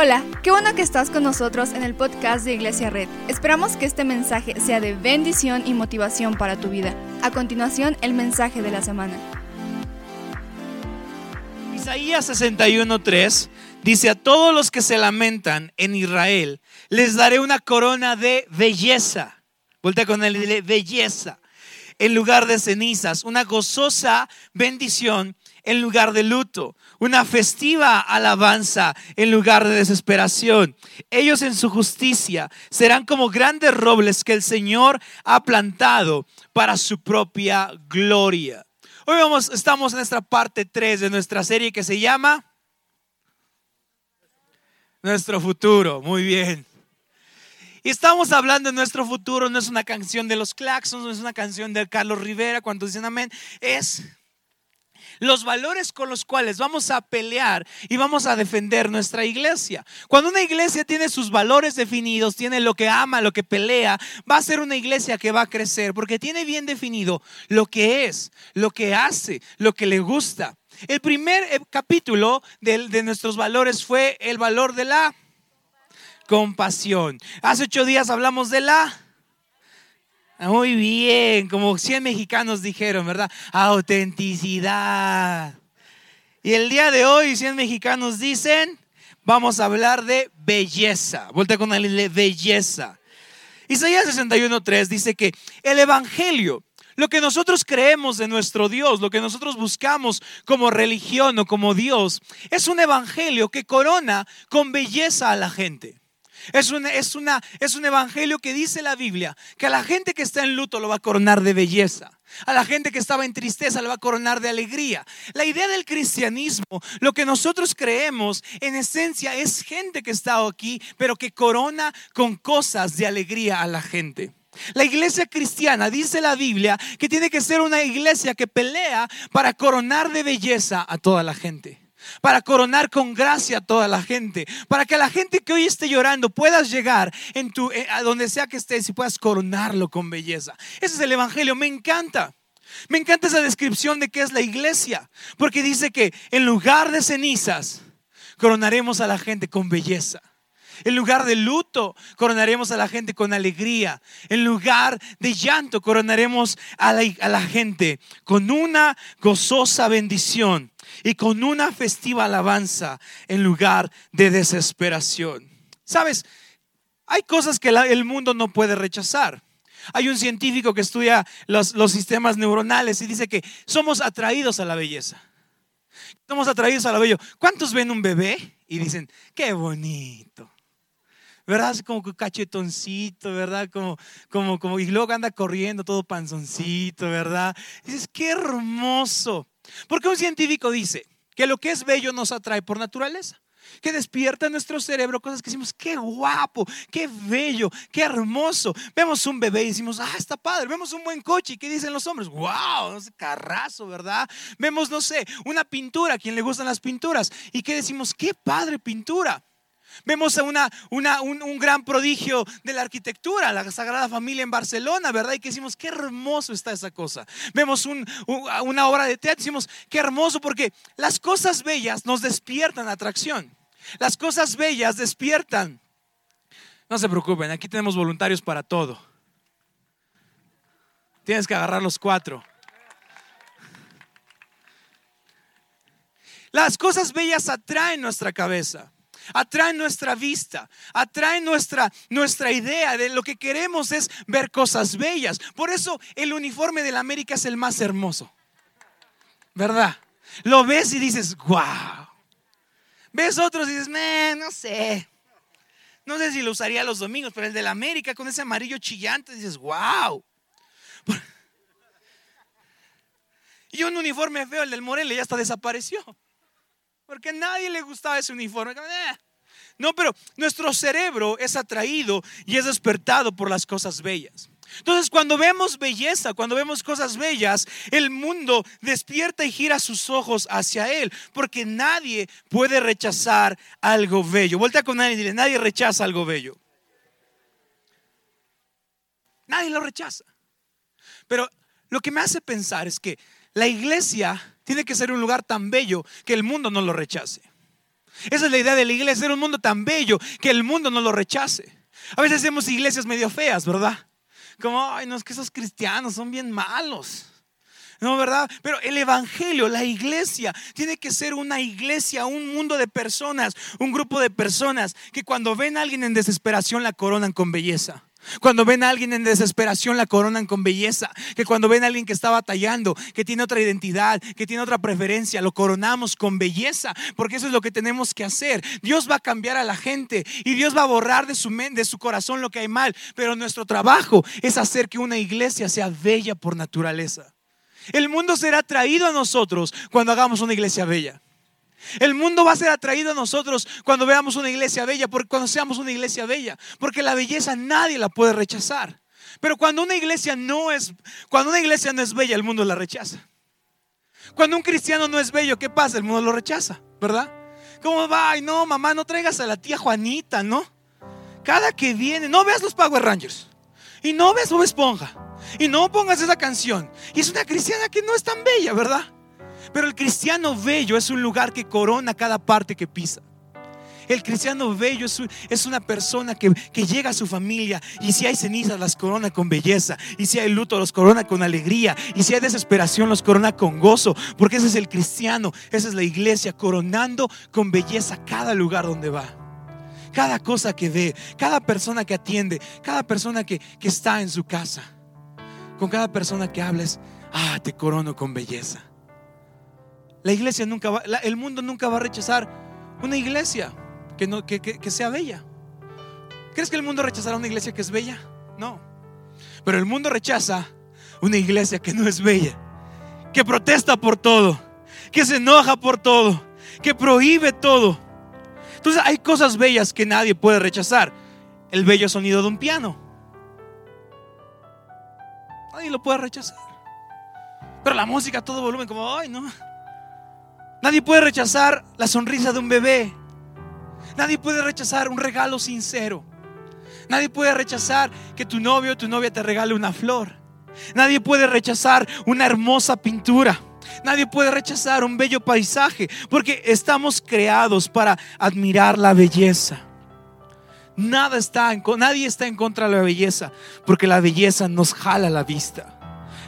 Hola, qué bueno que estás con nosotros en el podcast de Iglesia Red. Esperamos que este mensaje sea de bendición y motivación para tu vida. A continuación, el mensaje de la semana. Isaías 61:3 dice, a todos los que se lamentan en Israel, les daré una corona de belleza. Voltea con y dile, belleza. En lugar de cenizas, una gozosa bendición en lugar de luto, una festiva alabanza en lugar de desesperación. Ellos en su justicia serán como grandes robles que el Señor ha plantado para su propia gloria. Hoy vamos, estamos en esta parte 3 de nuestra serie que se llama Nuestro futuro. Muy bien. Y estamos hablando de nuestro futuro, no es una canción de los Claxons, no es una canción de Carlos Rivera, cuando dicen amén, es los valores con los cuales vamos a pelear y vamos a defender nuestra iglesia. Cuando una iglesia tiene sus valores definidos, tiene lo que ama, lo que pelea, va a ser una iglesia que va a crecer porque tiene bien definido lo que es, lo que hace, lo que le gusta. El primer eh, capítulo de, de nuestros valores fue el valor de la compasión. Hace ocho días hablamos de la muy bien, como 100 mexicanos dijeron, ¿verdad? Autenticidad. Y el día de hoy 100 mexicanos dicen, vamos a hablar de belleza. Vuelta con el belleza. Isaías 61.3 dice que el Evangelio, lo que nosotros creemos de nuestro Dios, lo que nosotros buscamos como religión o como Dios, es un Evangelio que corona con belleza a la gente. Es, es, una, es un evangelio que dice la Biblia que a la gente que está en luto lo va a coronar de belleza. A la gente que estaba en tristeza lo va a coronar de alegría. La idea del cristianismo, lo que nosotros creemos en esencia es gente que está aquí, pero que corona con cosas de alegría a la gente. La iglesia cristiana, dice la Biblia, que tiene que ser una iglesia que pelea para coronar de belleza a toda la gente para coronar con gracia a toda la gente, para que la gente que hoy esté llorando puedas llegar en tu, eh, a donde sea que estés y puedas coronarlo con belleza. Ese es el Evangelio, me encanta. Me encanta esa descripción de qué es la iglesia, porque dice que en lugar de cenizas, coronaremos a la gente con belleza. En lugar de luto, coronaremos a la gente con alegría. En lugar de llanto, coronaremos a la, a la gente con una gozosa bendición y con una festiva alabanza en lugar de desesperación. Sabes, hay cosas que el mundo no puede rechazar. Hay un científico que estudia los, sistemas neuronales y dice que somos atraídos a la belleza. Somos atraídos a la belleza. ¿Cuántos ven un bebé y dicen, qué bonito? ¿verdad? como cachetoncito, ¿verdad? Como, como, como, y luego anda corriendo todo panzoncito, ¿verdad? Dices, qué hermoso. Porque un científico dice que lo que es bello nos atrae por naturaleza. Que despierta en nuestro cerebro cosas que decimos, qué guapo, qué bello, qué hermoso. Vemos un bebé y decimos, ah, está padre. Vemos un buen coche y ¿qué dicen los hombres? Wow, carrazo, ¿verdad? Vemos, no sé, una pintura, a quien le gustan las pinturas. ¿Y qué decimos? Qué padre pintura. Vemos una, un, gran prodigio de la arquitectura, la Sagrada Familia en Barcelona, ¿verdad? Y que decimos, qué hermoso está esa cosa. Vemos una obra de teatro decimos, qué hermoso, porque las cosas bellas nos despiertan atracción. Las cosas bellas despiertan. No se preocupen, aquí tenemos voluntarios para todo. Tienes que agarrar los cuatro. Las cosas bellas atraen nuestra cabeza atraen nuestra vista, atraen nuestra, nuestra idea de lo que queremos es ver cosas bellas. Por eso el uniforme de la América es el más hermoso. ¿Verdad? Lo ves y dices, wow. Ves otros y dices, no sé. No sé si lo usaría los domingos, pero el de la América con ese amarillo chillante dices, wow. Y un uniforme feo, el del Morelia, ya hasta desapareció. Porque a nadie le gustaba ese uniforme. Eh. No, pero nuestro cerebro es atraído y es despertado por las cosas bellas. Entonces, cuando vemos belleza, cuando vemos cosas bellas, el mundo despierta y gira sus ojos hacia él, porque nadie puede rechazar algo bello. Vuelta con nadie y dile, nadie rechaza algo bello. Nadie lo rechaza. Pero lo que me hace pensar es que la iglesia tiene que ser un lugar tan bello que el mundo no lo rechace. Esa es la idea de la iglesia, ser un mundo tan bello que el mundo no lo rechace. A veces hacemos iglesias medio feas, ¿verdad? Como, ay, no, es que esos cristianos son bien malos. No, ¿verdad? Pero el Evangelio, la iglesia, tiene que ser una iglesia, un mundo de personas, un grupo de personas que cuando ven a alguien en desesperación la coronan con belleza. Cuando ven a alguien en desesperación la coronan con belleza. Que cuando ven a alguien que está batallando, que tiene otra identidad, que tiene otra preferencia, lo coronamos con belleza. Porque eso es lo que tenemos que hacer. Dios va a cambiar a la gente y Dios va a borrar de su mente, de su corazón lo que hay mal. Pero nuestro trabajo es hacer que una iglesia sea bella por naturaleza. El mundo será atraído a nosotros cuando hagamos una iglesia bella. El mundo va a ser atraído a nosotros cuando veamos una iglesia bella, porque cuando seamos una iglesia bella, porque la belleza nadie la puede rechazar. Pero cuando una iglesia no es, cuando una iglesia no es bella, el mundo la rechaza. Cuando un cristiano no es bello, ¿qué pasa? El mundo lo rechaza, ¿verdad? ¿Cómo va? Ay, no, mamá, no traigas a la tía Juanita, ¿no? Cada que viene, no veas los Power Rangers y no veas Bob Esponja y no pongas esa canción. Y es una cristiana que no es tan bella, ¿verdad? Pero el cristiano bello es un lugar que corona cada parte que pisa. El cristiano bello es, una persona que, llega a su familia y si hay cenizas las corona con belleza, y si hay luto los corona con alegría, y si hay desesperación los corona con gozo, porque ese es el cristiano, esa es la iglesia, coronando con belleza cada lugar donde va. Cada cosa que ve, cada persona que atiende, cada persona que, que está en su casa, con cada persona que hables, ah, te corono con belleza. La iglesia nunca va, el mundo nunca va a rechazar una iglesia que, no, que, que sea bella. ¿Crees que el mundo rechazará una iglesia que es bella? No. Pero el mundo rechaza una iglesia que no es bella, que protesta por todo, que se enoja por todo, que prohíbe todo. Entonces hay cosas bellas que nadie puede rechazar. El bello sonido de un piano. Nadie lo puede rechazar. Pero la música a todo volumen, como, ay, no. Nadie puede rechazar la sonrisa de un bebé. Nadie puede rechazar un regalo sincero. Nadie puede rechazar que tu novio o tu novia te regale una flor. Nadie puede rechazar una hermosa pintura. Nadie puede rechazar un bello paisaje porque estamos creados para admirar la belleza. Nada está en, nadie está en contra de la belleza porque la belleza nos jala la vista.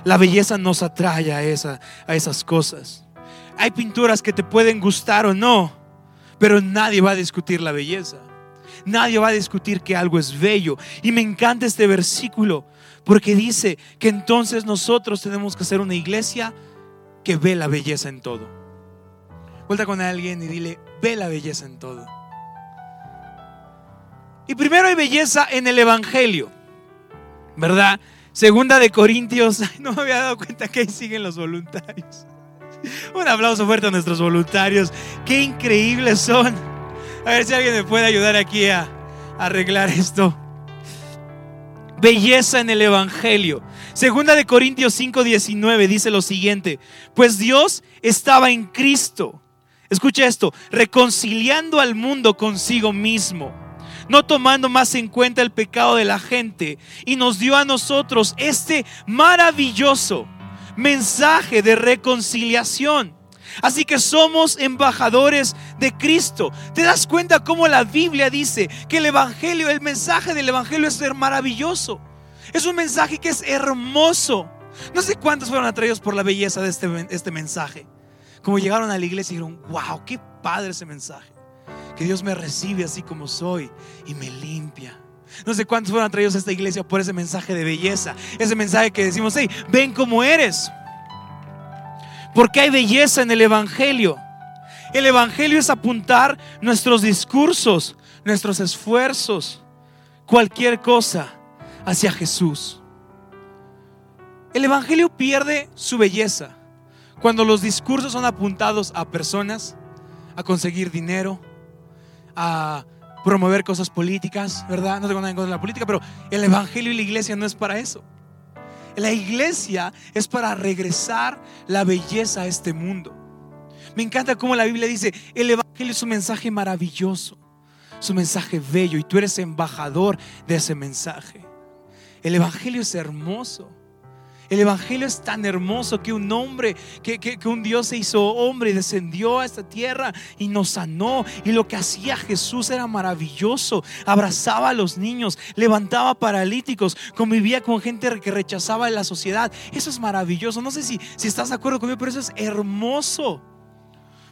La belleza nos atrae a, esa, a esas cosas. Hay pinturas que te pueden gustar o no, pero nadie va a discutir la belleza. Nadie va a discutir que algo es bello. Y me encanta este versículo porque dice que entonces nosotros tenemos que ser una iglesia que ve la belleza en todo. Vuelta con alguien y dile, ve la belleza en todo. Y primero hay belleza en el Evangelio, ¿verdad? Segunda de Corintios, no me había dado cuenta que ahí siguen los voluntarios. Un aplauso fuerte a nuestros voluntarios. Qué increíbles son. A ver si alguien me puede ayudar aquí a, arreglar esto. Belleza en el Evangelio. Segunda de Corintios 5:19 dice lo siguiente, pues Dios estaba en Cristo. Escucha esto, reconciliando al mundo consigo mismo, no tomando más en cuenta el pecado de la gente, y nos dio a nosotros este maravilloso mensaje de reconciliación. Así que somos embajadores de Cristo. ¿Te das cuenta cómo la Biblia dice que el Evangelio, el mensaje del Evangelio es ser maravilloso? Es un mensaje que es hermoso. No sé cuántos fueron atraídos por la belleza de este, este mensaje. Como llegaron a la iglesia y dijeron, wow, qué padre ese mensaje. Que Dios me recibe así como soy y me limpia. No sé cuántos fueron atraídos a esta iglesia por ese mensaje de belleza. Ese mensaje que decimos, hey, ven como eres. Porque hay belleza en el Evangelio. El Evangelio es apuntar nuestros discursos, nuestros esfuerzos, cualquier cosa hacia Jesús. El Evangelio pierde su belleza cuando los discursos son apuntados a personas, a conseguir dinero, a promover cosas políticas, ¿verdad? No tengo nada en contra de la política, pero el Evangelio y la iglesia no es para eso. La iglesia es para regresar la belleza a este mundo. Me encanta cómo la Biblia dice, el Evangelio es un mensaje maravilloso, es un mensaje bello y tú eres embajador de ese mensaje. El Evangelio es hermoso. El Evangelio es tan hermoso que un hombre, que, que, un Dios se hizo hombre y descendió a esta tierra y nos sanó. Y lo que hacía Jesús era maravilloso. Abrazaba a los niños, levantaba paralíticos, convivía con gente que rechazaba la sociedad. Eso es maravilloso. No sé si, si estás de acuerdo conmigo, pero eso es hermoso.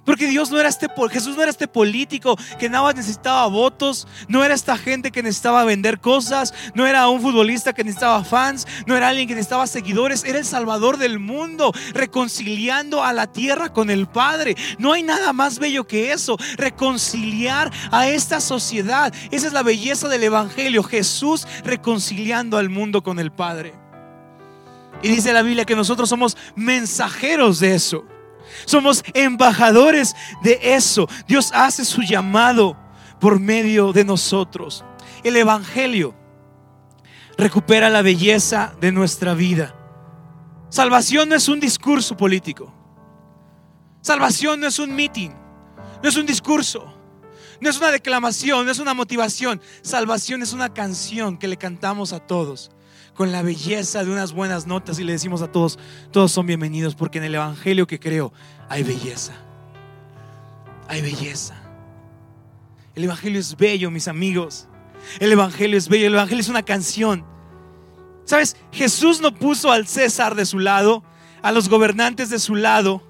Porque Dios no era este, Jesús no era este político que nada más necesitaba votos, no era esta gente que necesitaba vender cosas, no era un futbolista que necesitaba fans, no era alguien que necesitaba seguidores, era el Salvador del mundo, reconciliando a la tierra con el Padre. No hay nada más bello que eso, reconciliar a esta sociedad. Esa es la belleza del Evangelio, Jesús reconciliando al mundo con el Padre. Y dice la Biblia que nosotros somos mensajeros de eso. Somos embajadores de eso. Dios hace su llamado por medio de nosotros. El Evangelio recupera la belleza de nuestra vida. Salvación no es un discurso político. Salvación no es un meeting. No es un discurso. No es una declamación, no es una motivación. Salvación es una canción que le cantamos a todos con la belleza de unas buenas notas y le decimos a todos, todos son bienvenidos porque en el Evangelio que creo hay belleza. Hay belleza. El Evangelio es bello, mis amigos. El Evangelio es bello. El Evangelio es una canción. ¿Sabes? Jesús no puso al César de su lado, a los gobernantes de su lado,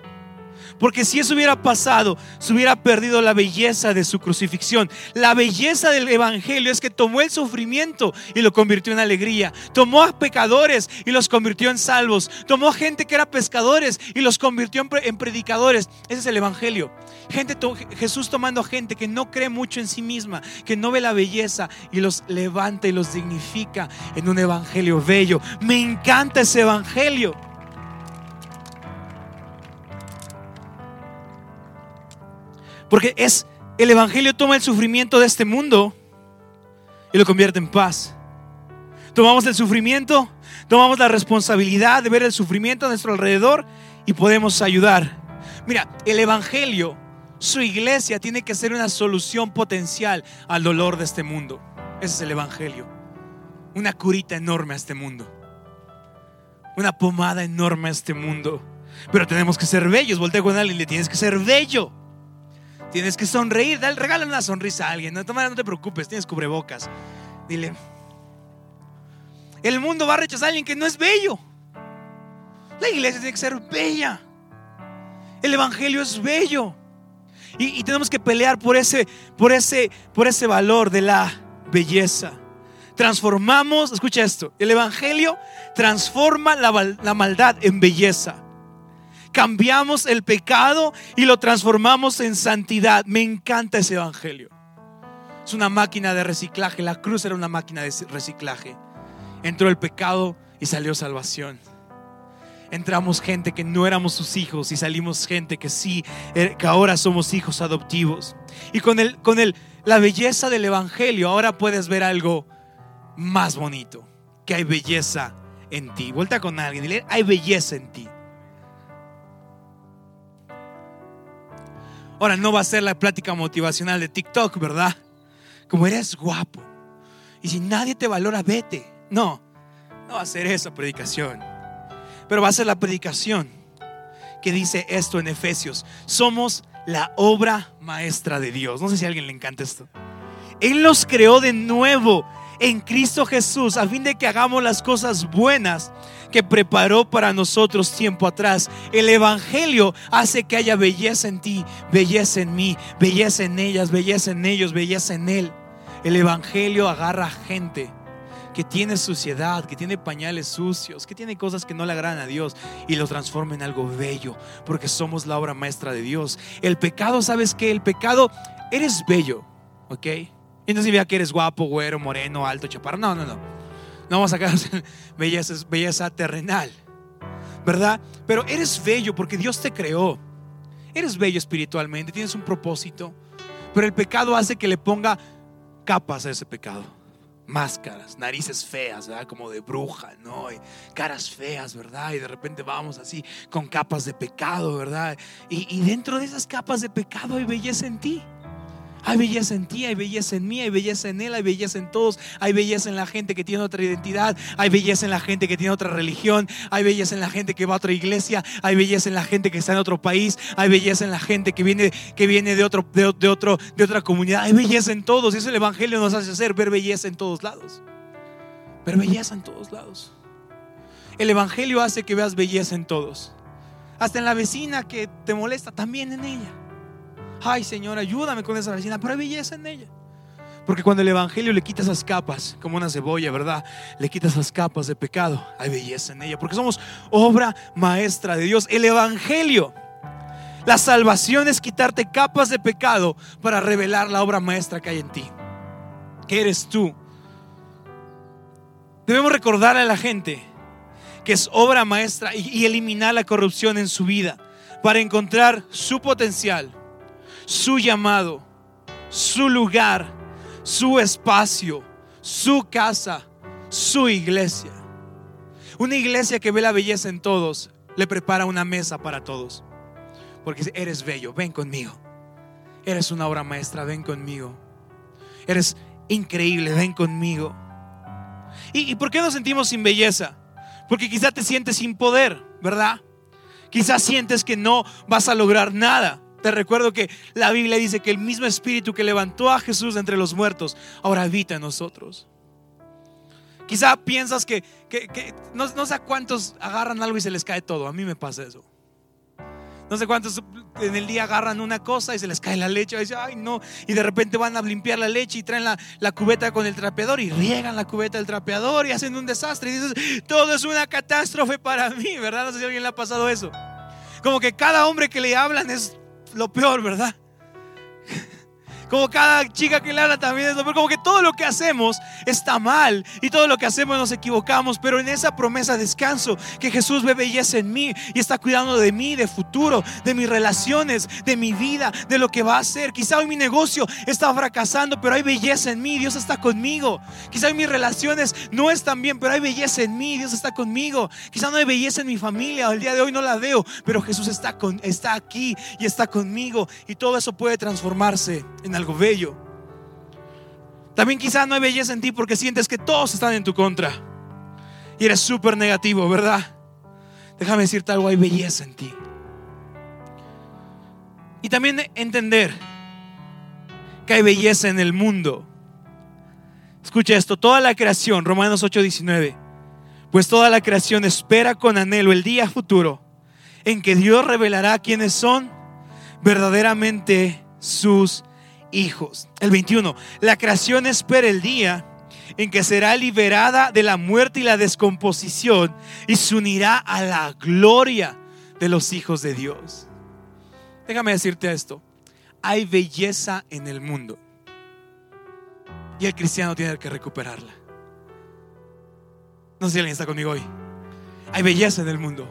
porque si eso hubiera pasado, se hubiera perdido la belleza de su crucifixión. La belleza del Evangelio es que tomó el sufrimiento y lo convirtió en alegría. Tomó a pecadores y los convirtió en salvos. Tomó a gente que era pescadores y los convirtió en predicadores. Ese es el Evangelio. Gente, Jesús tomando a gente que no cree mucho en sí misma, que no ve la belleza y los levanta y los dignifica en un Evangelio bello. Me encanta ese Evangelio. Porque es el Evangelio toma el sufrimiento de este mundo y lo convierte en paz. Tomamos el sufrimiento, tomamos la responsabilidad de ver el sufrimiento a nuestro alrededor y podemos ayudar. Mira, el Evangelio, su iglesia tiene que ser una solución potencial al dolor de este mundo. Ese es el Evangelio. Una curita enorme a este mundo. Una pomada enorme a este mundo. Pero tenemos que ser bellos. Voltea con alguien y le tienes que ser bello. Tienes que sonreír, dale, regala una sonrisa a alguien. No, no te preocupes, tienes cubrebocas. Dile, el mundo va a rechazar a alguien que no es bello. La iglesia tiene que ser bella. El evangelio es bello. Y, tenemos que pelear por ese, por, ese, por ese valor de la belleza. Transformamos, escucha esto, el evangelio transforma la maldad en belleza cambiamos el pecado y lo transformamos en santidad. Me encanta ese evangelio. Es una máquina de reciclaje. La cruz era una máquina de reciclaje. Entró el pecado y salió salvación. Entramos gente que no éramos sus hijos y salimos gente que sí, eh, que ahora somos hijos adoptivos. Y con, el, con el, la belleza del Evangelio ahora puedes ver algo más bonito, que hay belleza en ti. Vuelta con alguien y dile, hay belleza en ti. Ahora no va a ser la plática motivacional de TikTok, ¿verdad? Como eres guapo. Y si nadie te valora, vete. No, no va a ser esa predicación. Pero va a ser la predicación que dice esto en Efesios. Somos la obra maestra de Dios. No sé si a alguien le encanta esto. Él nos creó de nuevo en Cristo Jesús a fin de que hagamos las cosas buenas que preparó para nosotros tiempo atrás. El Evangelio hace que haya belleza en ti, belleza en mí, belleza en ellas, belleza en ellos, belleza en Él. El Evangelio agarra gente que tiene suciedad, que tiene pañales sucios, que tiene cosas que no le agradan a Dios y lo transforma en algo bello, porque somos la obra maestra de Dios. El pecado, ¿sabes qué? El pecado, eres bello, ¿ok? Y no significa que eres guapo, güero, moreno, alto, chaparro. No, no, no. No vamos a quedarnos en belleza, belleza terrenal, ¿verdad? Pero eres bello porque Dios te creó. Eres bello espiritualmente, tienes un propósito. Pero el pecado hace que le ponga capas a ese pecado. Máscaras, narices feas, ¿verdad? Como de bruja, ¿no? Y caras feas, ¿verdad? Y de repente vamos así con capas de pecado, ¿verdad? Y, y dentro de esas capas de pecado hay belleza en ti. Hay belleza en ti, hay belleza en mí, hay belleza en él, hay belleza en todos, hay belleza en la gente que tiene otra identidad, hay belleza en la gente que tiene otra religión, hay belleza en la gente que va a otra iglesia, hay belleza en la gente que está en otro país, hay belleza en la gente que viene, que viene de, otro, de, otro, de otra comunidad, hay belleza en todos. Eso el Evangelio nos hace hacer, ver belleza en todos lados. Ver belleza en todos lados. El Evangelio hace que veas belleza en todos. Hasta en la vecina que te molesta, también en ella. Ay, Señor, ayúdame con esa vecina, pero hay belleza en ella. Porque cuando el Evangelio le quita esas capas, como una cebolla, ¿verdad? Le quita esas capas de pecado, hay belleza en ella. Porque somos obra maestra de Dios. El Evangelio, la salvación es quitarte capas de pecado para revelar la obra maestra que hay en ti. Que eres tú. Debemos recordarle a la gente que es obra maestra y, eliminar la corrupción en su vida para encontrar su potencial, su llamado, su lugar, su espacio, su casa, su iglesia. Una iglesia que ve la belleza en todos, le prepara una mesa para todos. Porque eres bello, ven conmigo. Eres una obra maestra, ven conmigo. Eres increíble, ven conmigo. ¿Y, por qué nos sentimos sin belleza? Porque quizá te sientes sin poder, ¿verdad? Quizás sientes que no vas a lograr nada. Te recuerdo que la Biblia dice que el mismo espíritu que levantó a Jesús entre los muertos ahora habita en nosotros. Quizá piensas que, no, sé cuántos agarran algo y se les cae todo. A mí me pasa eso. No sé cuántos en el día agarran una cosa y se les cae la leche. Y ay, no. Y de repente van a limpiar la leche y traen la, cubeta con el trapeador y riegan la cubeta del trapeador y hacen un desastre. Y dices, todo es una catástrofe para mí, ¿verdad? No sé si a alguien le ha pasado eso. Como que cada hombre que le hablan es lo peor, ¿verdad? Como cada chica que le habla también es como que todo lo que hacemos está mal y todo lo que hacemos nos equivocamos, pero en esa promesa descanso que Jesús ve belleza en mí y está cuidando de mí, de futuro, de mis relaciones, de mi vida, de lo que va a hacer. Quizá hoy mi negocio está fracasando, pero hay belleza en mí, Dios está conmigo. Quizá hoy mis relaciones no están bien, pero hay belleza en mí, Dios está conmigo. Quizá no hay belleza en mi familia, el día de hoy no la veo, pero Jesús está, con, está aquí y está conmigo y todo eso puede transformarse en algo bello. También quizás no hay belleza en ti porque sientes que todos están en tu contra. Y eres súper negativo, ¿verdad? Déjame decirte algo, hay belleza en ti. Y también entender que hay belleza en el mundo. Escucha esto, toda la creación, Romanos 8:19, pues toda la creación espera con anhelo el día futuro en que Dios revelará quiénes son verdaderamente sus hijos. El 21, la creación espera el día en que será liberada de la muerte y la descomposición y se unirá a la gloria de los hijos de Dios. Déjame decirte esto, hay belleza en el mundo y el cristiano tiene que recuperarla. No sé si alguien está conmigo hoy. Hay belleza en el mundo.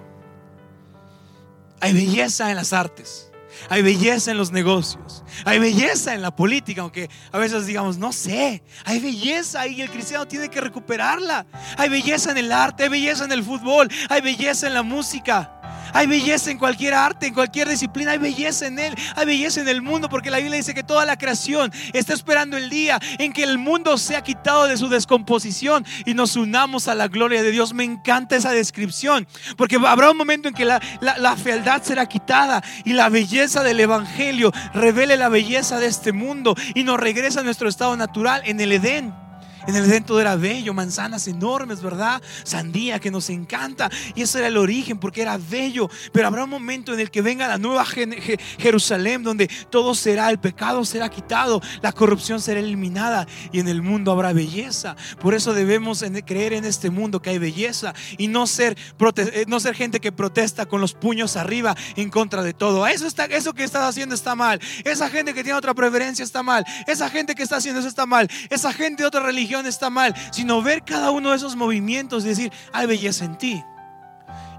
Hay belleza en las artes. Hay belleza en los negocios. Hay belleza en la política, aunque a veces digamos, no sé. Hay belleza y el cristiano tiene que recuperarla. Hay belleza en el arte, hay belleza en el fútbol, hay belleza en la música. Hay belleza en cualquier arte, en cualquier disciplina, hay belleza en él, hay belleza en el mundo, porque la Biblia dice que toda la creación está esperando el día en que el mundo sea quitado de su descomposición y nos unamos a la gloria de Dios. Me encanta esa descripción, porque habrá un momento en que la, la fealdad será quitada y la belleza del Evangelio revele la belleza de este mundo y nos regresa a nuestro estado natural en el Edén. En el todo era bello, manzanas enormes, ¿verdad? Sandía que nos encanta. Y ese era el origen porque era bello. Pero habrá un momento en el que venga la nueva Jerusalén donde todo será, el pecado será quitado, la corrupción será eliminada y en el mundo habrá belleza. Por eso debemos creer en este mundo que hay belleza y no ser, eh, no ser gente que protesta con los puños arriba en contra de todo. Eso, está, eso que estás haciendo está mal. Esa gente que tiene otra preferencia está mal. Esa gente que está haciendo eso está mal. Esa gente de otra religión está mal, sino ver cada uno de esos movimientos y decir, hay belleza en ti.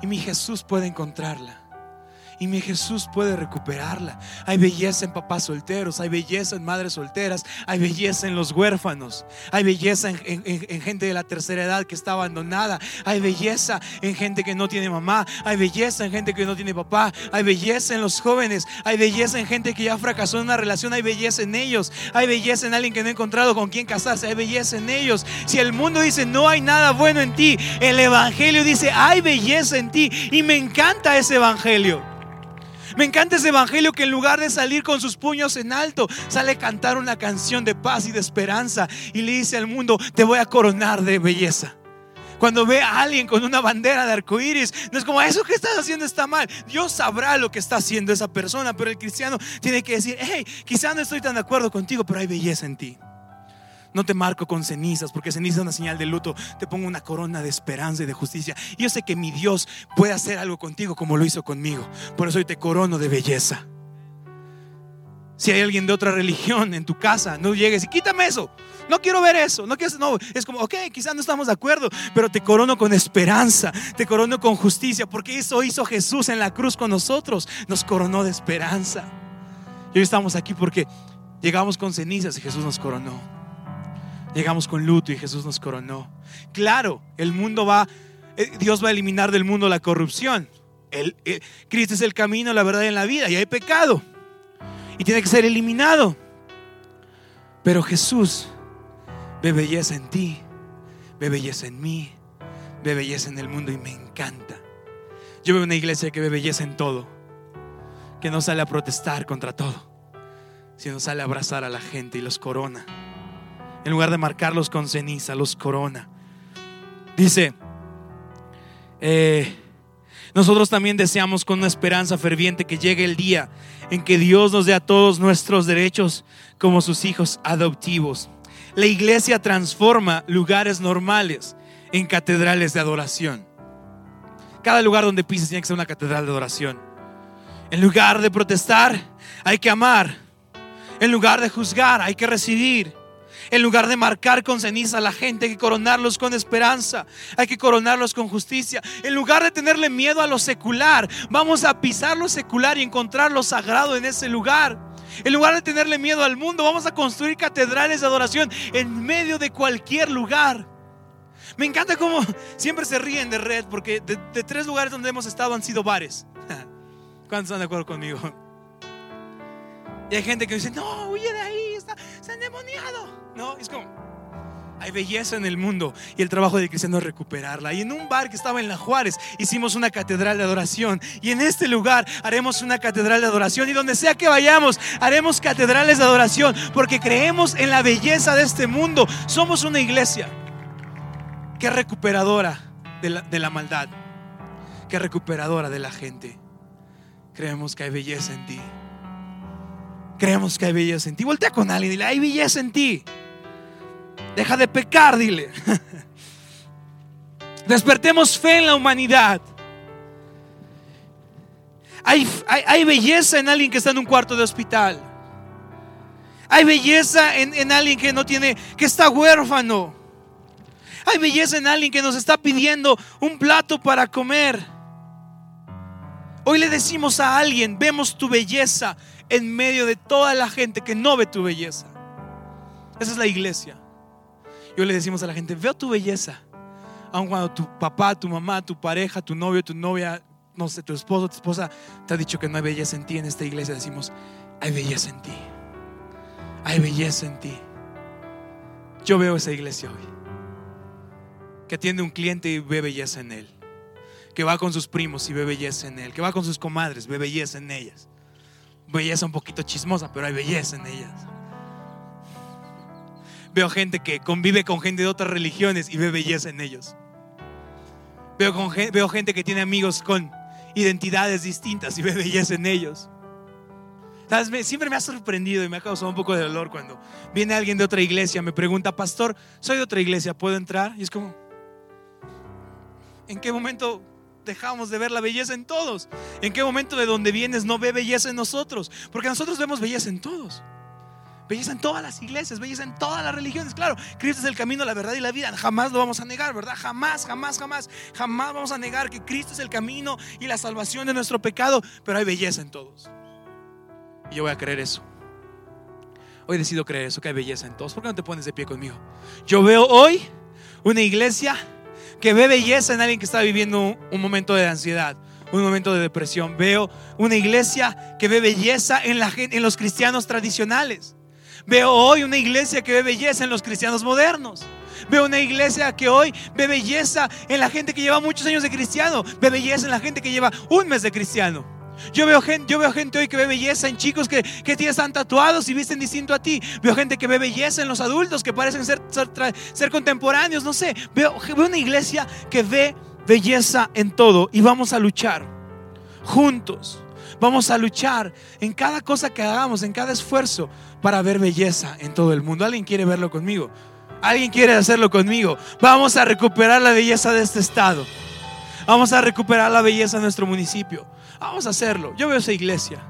Y mi Jesús puede encontrarla. Y mi Jesús puede recuperarla. Hay belleza en papás solteros, hay belleza en madres solteras, hay belleza en los huérfanos, hay belleza en, gente de la tercera edad que está abandonada, hay belleza en gente que no tiene mamá, hay belleza en gente que no tiene papá, hay belleza en los jóvenes, hay belleza en gente que ya fracasó en una relación, hay belleza en ellos, hay belleza en alguien que no ha encontrado con quién casarse, hay belleza en ellos. Si el mundo dice no hay nada bueno en ti, el Evangelio dice hay belleza en ti y me encanta ese Evangelio. Me encanta ese evangelio que en lugar de salir con sus puños en alto, sale a cantar una canción de paz y de esperanza y le dice al mundo, te voy a coronar de belleza. Cuando ve a alguien con una bandera de arcoíris, no es como eso que estás haciendo está mal. Dios sabrá lo que está haciendo esa persona, pero el cristiano tiene que decir, hey, quizá no estoy tan de acuerdo contigo, pero hay belleza en ti. No te marco con cenizas, porque ceniza es una señal de luto. Te pongo una corona de esperanza y de justicia. Y yo sé que mi Dios puede hacer algo contigo como lo hizo conmigo. Por eso hoy te corono de belleza. Si hay alguien de otra religión en tu casa, no llegues y quítame eso. No quiero ver eso. No, quiero, no, es como, ok, quizás no estamos de acuerdo, pero te corono con esperanza, te corono con justicia, porque eso hizo Jesús en la cruz con nosotros. Nos coronó de esperanza. Y hoy estamos aquí porque llegamos con cenizas y Jesús nos coronó. Llegamos con luto y Jesús nos coronó. Claro, el mundo va, eh, Dios va a eliminar del mundo la corrupción. El, eh, Cristo es el camino, la verdad en la vida y hay pecado. Y tiene que ser eliminado. Pero Jesús ve belleza en ti, ve belleza en mí, ve belleza en el mundo y me encanta. Yo veo una iglesia que ve belleza en todo, que no sale a protestar contra todo, sino sale a abrazar a la gente y los corona en lugar de marcarlos con ceniza, los corona. Dice, eh, nosotros también deseamos con una esperanza ferviente que llegue el día en que Dios nos dé a todos nuestros derechos como sus hijos adoptivos. La iglesia transforma lugares normales en catedrales de adoración. Cada lugar donde pises tiene que ser una catedral de adoración. En lugar de protestar, hay que amar. En lugar de juzgar, hay que recibir. En lugar de marcar con ceniza a la gente, hay que coronarlos con esperanza, hay que coronarlos con justicia. En lugar de tenerle miedo a lo secular, vamos a pisar lo secular y encontrar lo sagrado en ese lugar. En lugar de tenerle miedo al mundo, vamos a construir catedrales de adoración en medio de cualquier lugar. Me encanta cómo siempre se ríen de red, porque de, tres lugares donde hemos estado han sido bares. ¿Cuántos están de acuerdo conmigo? Y hay gente que dice, no, huye de ahí, está, está endemoniado. No, es como, hay belleza en el mundo y el trabajo de cristiano es recuperarla. Y en un bar que estaba en La Juárez hicimos una catedral de adoración. Y en este lugar haremos una catedral de adoración. Y donde sea que vayamos, haremos catedrales de adoración. Porque creemos en la belleza de este mundo. Somos una iglesia que recuperadora de la, de la maldad. Que recuperadora de la gente. Creemos que hay belleza en ti. Creemos que hay belleza en ti. Voltea con alguien y dile, hay belleza en ti. Deja de pecar, dile. Despertemos fe en la humanidad. Hay, belleza en alguien que está en un cuarto de hospital. Hay belleza en, en alguien que no tiene, que está huérfano. Hay belleza en alguien que nos está pidiendo un plato para comer. Hoy le decimos a alguien, vemos tu belleza en medio de toda la gente que no ve tu belleza. Esa es la iglesia. Y hoy le decimos a la gente, veo tu belleza. Aun cuando tu papá, tu mamá, tu pareja, tu novio, tu novia, no sé, tu esposo, tu esposa te ha dicho que no hay belleza en ti en esta iglesia, decimos, hay belleza en ti. Hay belleza en ti. Yo veo esa iglesia hoy. Que atiende un cliente y ve belleza en él. Que va con sus primos y ve belleza en él. Que va con sus comadres, ve belleza en ellas. Belleza un poquito chismosa, pero hay belleza en ellas. Veo gente que convive con gente de otras religiones y ve belleza en ellos. Veo, gente que tiene amigos con identidades distintas y ve belleza en ellos. Siempre me ha sorprendido y me ha causado un poco de dolor cuando viene alguien de otra iglesia, me pregunta, pastor, soy de otra iglesia, ¿puedo entrar? Y es como, ¿en qué momento dejamos de ver la belleza en todos? ¿En qué momento de donde vienes no ve belleza en nosotros? Porque nosotros vemos belleza en todos. Belleza en todas las iglesias, belleza en todas las religiones. Claro, Cristo es el camino, la verdad y la vida. Jamás lo vamos a negar, ¿verdad? Jamás, jamás, jamás. Jamás vamos a negar que Cristo es el camino y la salvación de nuestro pecado. Pero hay belleza en todos. Y yo voy a creer eso. Hoy decido creer eso, que hay belleza en todos. ¿Por qué no te pones de pie conmigo? Yo veo hoy una iglesia que ve belleza en alguien que está viviendo un momento de ansiedad, un momento de depresión. Veo una iglesia que ve belleza en, la, en los cristianos tradicionales. Veo hoy una iglesia que ve belleza en los cristianos modernos. Veo una iglesia que hoy ve belleza en la gente que lleva muchos años de cristiano. Ve belleza en la gente que lleva un mes de cristiano. Yo veo, gente, yo veo gente hoy que ve belleza en chicos que, que están tatuados y visten distinto a ti. Veo gente que ve belleza en los adultos que parecen ser, ser, contemporáneos. No sé, veo, veo una iglesia que ve belleza en todo y vamos a luchar juntos. Vamos a luchar en cada cosa que hagamos, en cada esfuerzo para ver belleza en todo el mundo. ¿Alguien quiere verlo conmigo? ¿Alguien quiere hacerlo conmigo? Vamos a recuperar la belleza de este estado. Vamos a recuperar la belleza de nuestro municipio. Vamos a hacerlo. Yo veo esa iglesia.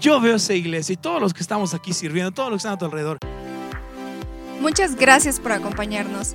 Yo veo esa iglesia y todos los que estamos aquí sirviendo, todos los que están a tu alrededor. Muchas gracias por acompañarnos.